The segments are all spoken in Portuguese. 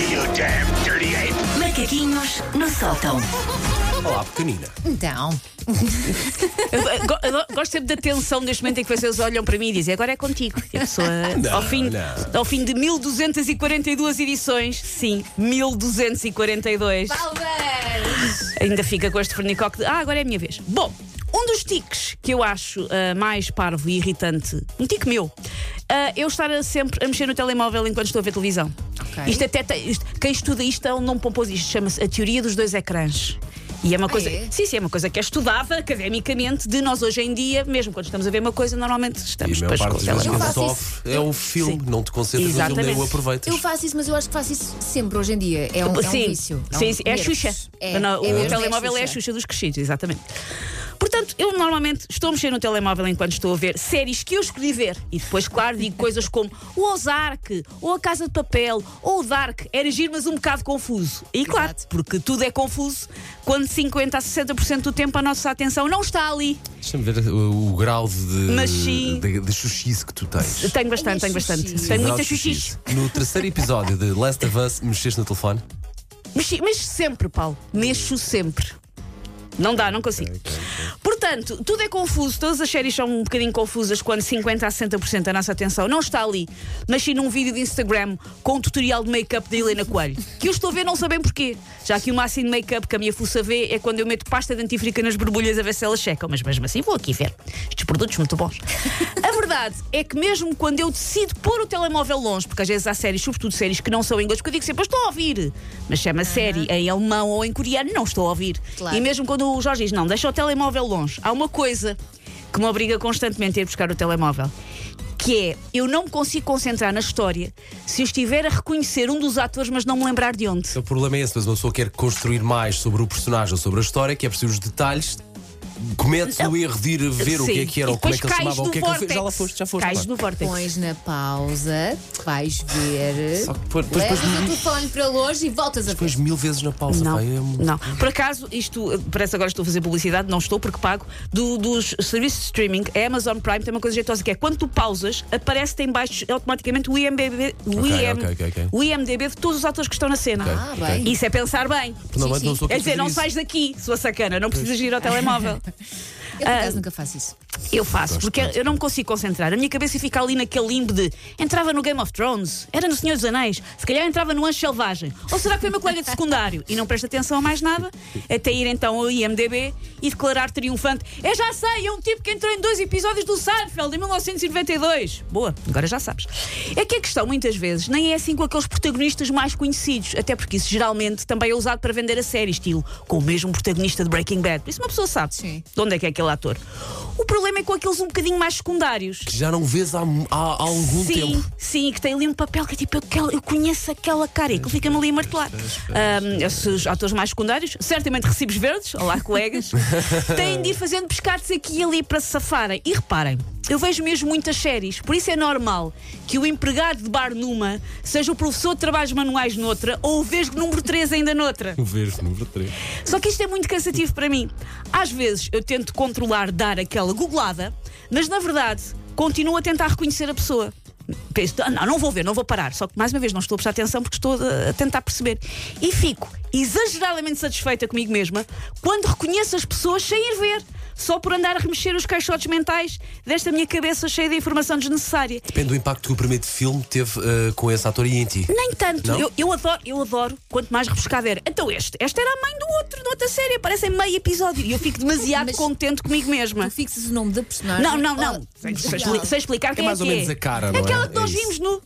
you damn dirty ape! Macaquinhos no sótão. Olá, pequenina. Então, Eu, go- eu gosto sempre da tensão neste momento em que vocês olham para mim e dizem agora é contigo. E a pessoa, Não, ao, fim, não. ao fim de 1242 edições, sim, 1242, talvez! ainda fica com este fornicoque de ah, agora é a minha vez. Bom, um dos tiques que eu acho ah, mais parvo e irritante, um tique meu, ah, eu estar a sempre a mexer no telemóvel enquanto estou a ver televisão. Ok. Isto até tem- isto- quem estuda isto é um nome pomposo, isto chama-se a teoria dos dois ecrãs. E é uma coisa. é? Sim, sim, é uma coisa que é estudada academicamente de nós hoje em dia, mesmo quando estamos a ver uma coisa, normalmente estamos a maior depois com sofre é o filme, Sim. não te concentras no filme nem Exatamente. o aproveitas. Eu faço isso, mas eu acho que faço isso sempre hoje em dia. É um, é um sim, vício. É, sim, um sim, é a. Xuxa. É, Não, é o telemóvel é a Xuxa dos crescidos, exatamente. Portanto, eu normalmente estou a mexer no telemóvel enquanto estou a ver séries que eu escolhi ver. E depois, claro, digo coisas como o Ozark, ou a Casa de Papel, ou o Dark. Era giro, mas um bocado confuso. E claro, Exato. porque tudo é confuso quando 50% a 60% do tempo a nossa atenção não está ali. Deixa-me ver o, o grau de, Mas sim. de, de xuxice que tu tens. Tenho bastante, tenho bastante. xuxice. Tenho O grau muita de xuxixe. No terceiro episódio de Last of Us, mexeste no telefone? Mexi, mexo sempre, Paulo. Mexo sempre. Não dá, não consigo. Portanto, tudo é confuso, todas as séries são um bocadinho confusas quando 50% a 60% da nossa atenção não está ali. Mexi num vídeo de Instagram com um tutorial de make-up da Helena Coelho, que eu estou a ver não sabem porquê. Já que o máximo de make-up que a minha fuça vê é quando eu meto pasta dentífrica nas borbulhas a ver se elas checam, mas mesmo assim vou aqui ver. Estes produtos muito bons. A verdade é que mesmo quando eu decido pôr o telemóvel longe, porque às vezes há séries, sobretudo séries que não são em inglês, porque eu digo sempre, estou a ouvir, mas chama série em alemão ou em coreano, não estou a ouvir. Claro. E mesmo quando o Jorge diz, não, deixa o telemóvel longe, há uma coisa que me obriga constantemente a ir buscar o telemóvel. Que é, eu não me consigo concentrar na história se eu estiver a reconhecer um dos atores, mas não me lembrar de onde. O problema é esse, mas uma pessoa quer construir mais sobre o personagem ou sobre a história, que é preciso os detalhes. Comete-se no erro de ir ver o que é que era, ou como é que ele chamava, o que é que ele fez. Já lá foste, já foste. Cais no vórtex. Pões na pausa, vais ver. Só que depois, depois, Levas depois, o telefone para longe e voltas a ver. depois mil vezes na pausa. Não, pá, é um- não. Por acaso, isto parece agora que estou a fazer publicidade, não estou porque pago, do- dos serviços de streaming, a Amazon Prime tem uma coisa jeitosa que é quando tu pausas, aparece-te em baixo automaticamente o IMDB, o, Ok, IM, ok, ok, ok. o IMDB de todos os atores que estão na cena. Ok, Ah, ok. bem. Isso é pensar bem. Não sim. sou É dizer, não sais daqui, sua sacana, não precisas ir ao telemóvel. Eu, por Ah, acaso, nunca faço isso. Eu faço, porque eu não me consigo concentrar. A minha cabeça fica ali naquele limbo de entrava no Game of Thrones, era no Senhor dos Anéis, se calhar entrava no Anjo Selvagem. Ou será que foi meu colega de secundário e não presta atenção a mais nada? Até ir então ao IMDB e declarar triunfante: Eu já sei, é um tipo que entrou em dois episódios do Seinfeld em 1992. Boa, agora já sabes. É que a questão muitas vezes nem é assim com aqueles protagonistas mais conhecidos, até porque isso geralmente também é usado para vender a série, estilo com o mesmo protagonista de Breaking Bad. Por isso uma pessoa sabe Sim. de onde é que é aquele ator. O problema é com aqueles um bocadinho mais secundários. Que já não vês há, há- há algum sim, tempo. sim, que tem ali um papel que é tipo, aquela- eu conheço aquela cara e que fica-me ali a martelar. Ahm, esses atores mais secundários, certamente recibos verdes, olá colegas, têm de ir fazendo pescados aqui e ali para se safarem. E reparem, eu vejo mesmo muitas séries, por isso é normal que o empregado de bar numa seja o professor de trabalhos manuais noutra ou o vesgo número 3 ainda noutra. O verde número 3. Só que isto é muito cansativo para mim. Às vezes eu tento controlar, dar aquela googlada, mas na verdade continuo a tentar reconhecer a pessoa. Penso, "Ah, não, não vou ver, não vou parar. Só que mais uma vez não estou a prestar atenção porque estou a tentar perceber. E fico exageradamente satisfeita comigo mesma quando reconheço as pessoas sem ir ver. Só por andar a remexer os caixotes mentais desta minha cabeça cheia de informação desnecessária. Depende do impacto que o primeiro filme teve eh, com esse ator e em ti. Nem tanto. Eu, eu adoro, eu adoro quanto mais rebuscado era. Então este, esta era a mãe do outro, da outra série, aparece em meio episódio. E eu fico demasiado Mas- contente comigo mesma. Tu fixas o nome da personagem. Não, não, não. Oh, Sem, sem explicar quem é mais ou que menos é. a cara, não é? Aquela que nós É vimos no.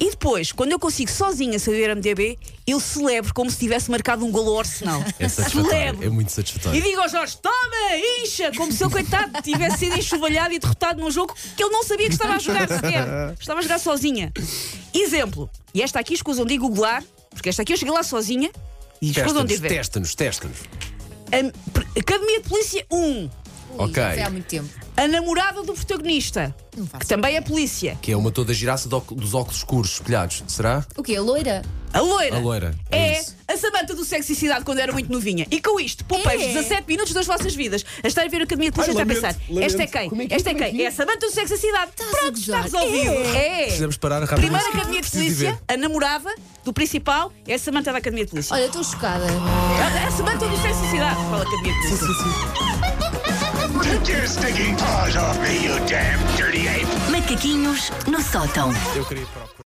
E depois, quando eu consigo sozinha saber a MDB, eu celebro como se tivesse marcado um golo ao Arsenal. É satisfatório. celebro. É muito E satisfatório. digo ao Jorge: toma, incha! Como se ele, coitado, tivesse sido enxovalhado e derrotado num jogo que ele não sabia que estava a jogar sequer. Estava a jogar sozinha. Exemplo. E esta aqui escusam de googlar, porque esta aqui eu cheguei lá sozinha e escusam de Testa-nos, ver. testa-nos, testa-nos. Academia de Polícia 1. Ui, Ok. Foi há muito tempo. A namorada do protagonista, Não faço que também é polícia. Que é uma toda giraça dos óculos escuros espelhados. Será? O quê? A loira? A loira. A loira, é É, isso. a Samanta do Sexicidade quando era muito novinha. E com isto, poupei-vos É. 17 minutos das vossas vidas. A estar a ver a Academia de Polícia está a lamento, pensar. lamento. Esta é quem? É que é? Esta é é quem? que é? É a Samanta do Sexicidade. a Pronto, está gozar. resolvido. É. Precisamos parar a Primeira. Academia de Preciso Polícia, ver. a namorada do principal é a Samanta da Academia de Polícia. Olha, estou chocada. A, a Samanta do Sexicidade. Qual a Academia de Polícia? Take your stinking paws off me, you damn dirty ape! Macaquinhos no sótão. Eu queria ir para o-